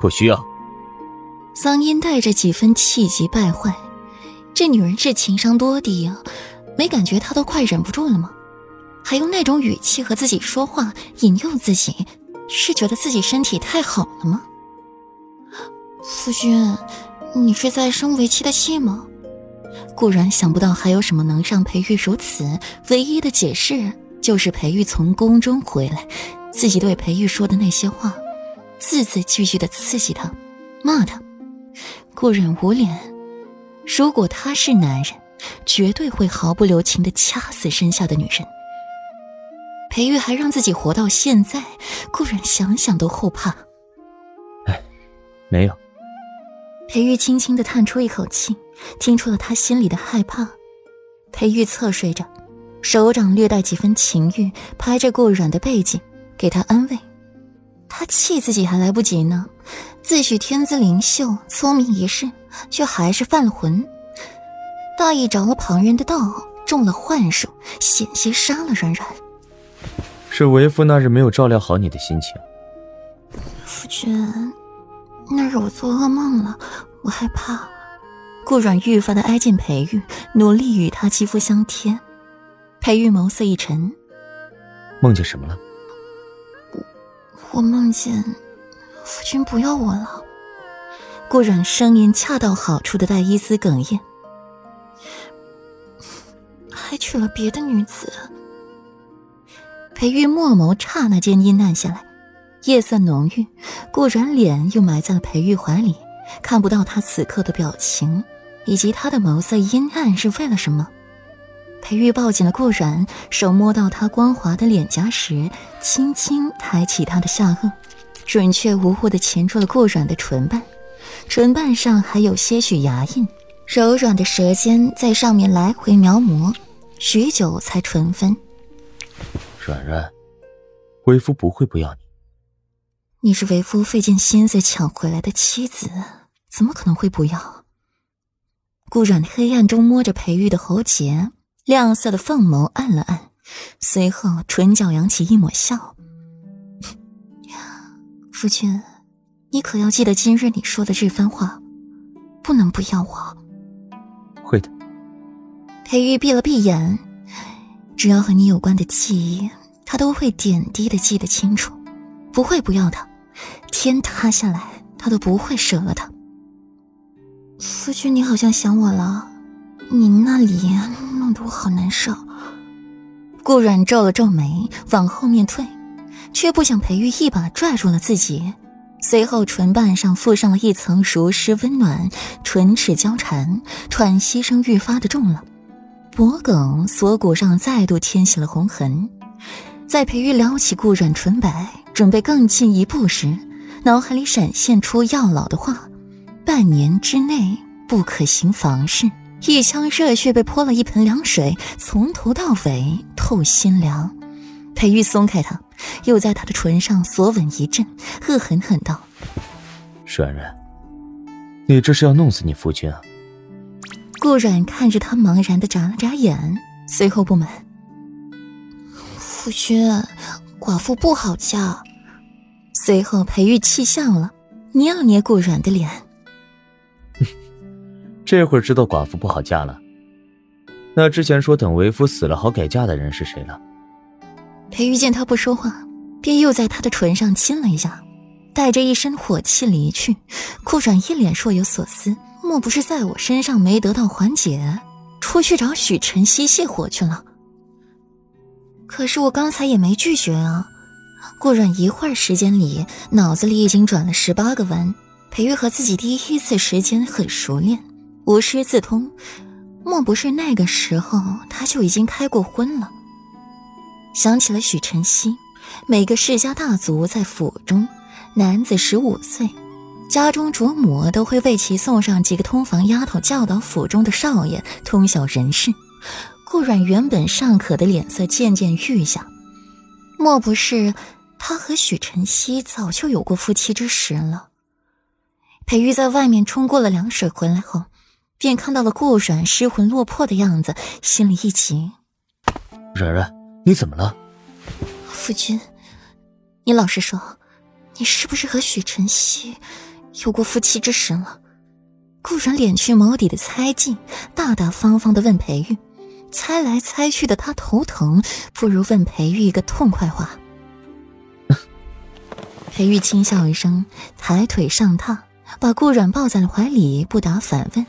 不需要。嗓音带着几分气急败坏，这女人是情商多低啊？没感觉她都快忍不住了吗？还用那种语气和自己说话，引诱自己，是觉得自己身体太好了吗？夫君，你是在生为妻的气吗？固然想不到还有什么能让裴玉如此，唯一的解释就是裴玉从宫中回来，自己对裴玉说的那些话，字字句句的刺激他，骂他。顾然无脸，如果他是男人，绝对会毫不留情的掐死身下的女人。裴玉还让自己活到现在，顾然想想都后怕。哎，没有。裴玉轻轻的叹出一口气，听出了他心里的害怕。裴玉侧睡着，手掌略带几分情欲，拍着顾软的背脊，给他安慰。他气自己还来不及呢，自诩天资灵秀，聪明一世，却还是犯了浑，大意着了旁人的道，中了幻术，险些杀了软软。是为夫那日没有照料好你的心情。夫君。那日我做噩梦了，我害怕。顾软愈发的挨近裴玉，努力与他肌肤相贴。裴玉眸色一沉，梦见什么了？我梦见夫君不要我了。顾软声音恰到好处的带一丝哽咽，还娶了别的女子。裴玉墨眸刹那间阴暗下来。夜色浓郁，顾然脸又埋在了裴玉怀里，看不到他此刻的表情，以及他的眸色阴暗是为了什么。裴玉抱紧了顾然，手摸到他光滑的脸颊时，轻轻抬起他的下颚，准确无误地钳住了顾然的唇瓣，唇瓣上还有些许牙印，柔软的舌尖在上面来回描摹，许久才唇分。软软，为夫不会不要你。你是为夫费尽心思抢回来的妻子，怎么可能会不要？顾软黑暗中摸着裴玉的喉结，亮色的凤眸暗了暗，随后唇角扬起一抹笑。夫君，你可要记得今日你说的这番话，不能不要我。会的。裴玉闭了闭眼，只要和你有关的记忆，他都会点滴的记得清楚。不会不要的，天塌下来他都不会舍了他。夫君，你好像想我了，你那里弄得我好难受。顾软皱了皱眉，往后面退，却不想裴玉一把拽住了自己，随后唇瓣上附上了一层如湿温暖，唇齿交缠，喘息声愈发的重了，脖颈锁骨上再度添起了红痕。在裴玉撩起顾软唇白。准备更进一步时，脑海里闪现出药老的话：“半年之内不可行房事。”一腔热血被泼了一盆凉水，从头到尾透心凉。裴玉松开他，又在他的唇上索吻一阵，恶狠狠道：“软软，你这是要弄死你夫君啊！”顾软看着他，茫然的眨了眨眼，随后不满：“夫君，寡妇不好嫁。”随后，裴玉气笑了，捏了捏顾软的脸。这会儿知道寡妇不好嫁了。那之前说等为夫死了好改嫁的人是谁了？裴玉见他不说话，便又在他的唇上亲了一下，带着一身火气离去。顾软一脸若有所思，莫不是在我身上没得到缓解，出去找许晨曦泄火去了？可是我刚才也没拒绝啊。顾软一会儿时间里，脑子里已经转了十八个弯。裴玉和自己第一次时间很熟练，无师自通。莫不是那个时候他就已经开过荤了？想起了许晨曦，每个世家大族在府中，男子十五岁，家中主母都会为其送上几个通房丫头，教导府中的少爷通晓人事。顾软原本尚可的脸色渐渐愈下。莫不是他和许晨曦早就有过夫妻之实了？裴玉在外面冲过了凉水回来后，便看到了顾软失魂落魄的样子，心里一急。软软，你怎么了？夫君，你老实说，你是不是和许晨曦有过夫妻之实了？顾然敛去眸底的猜忌，大大方方的问裴玉。猜来猜去的他头疼，不如问裴玉一个痛快话。裴玉轻笑一声，抬腿上榻，把顾软抱在了怀里，不答反问。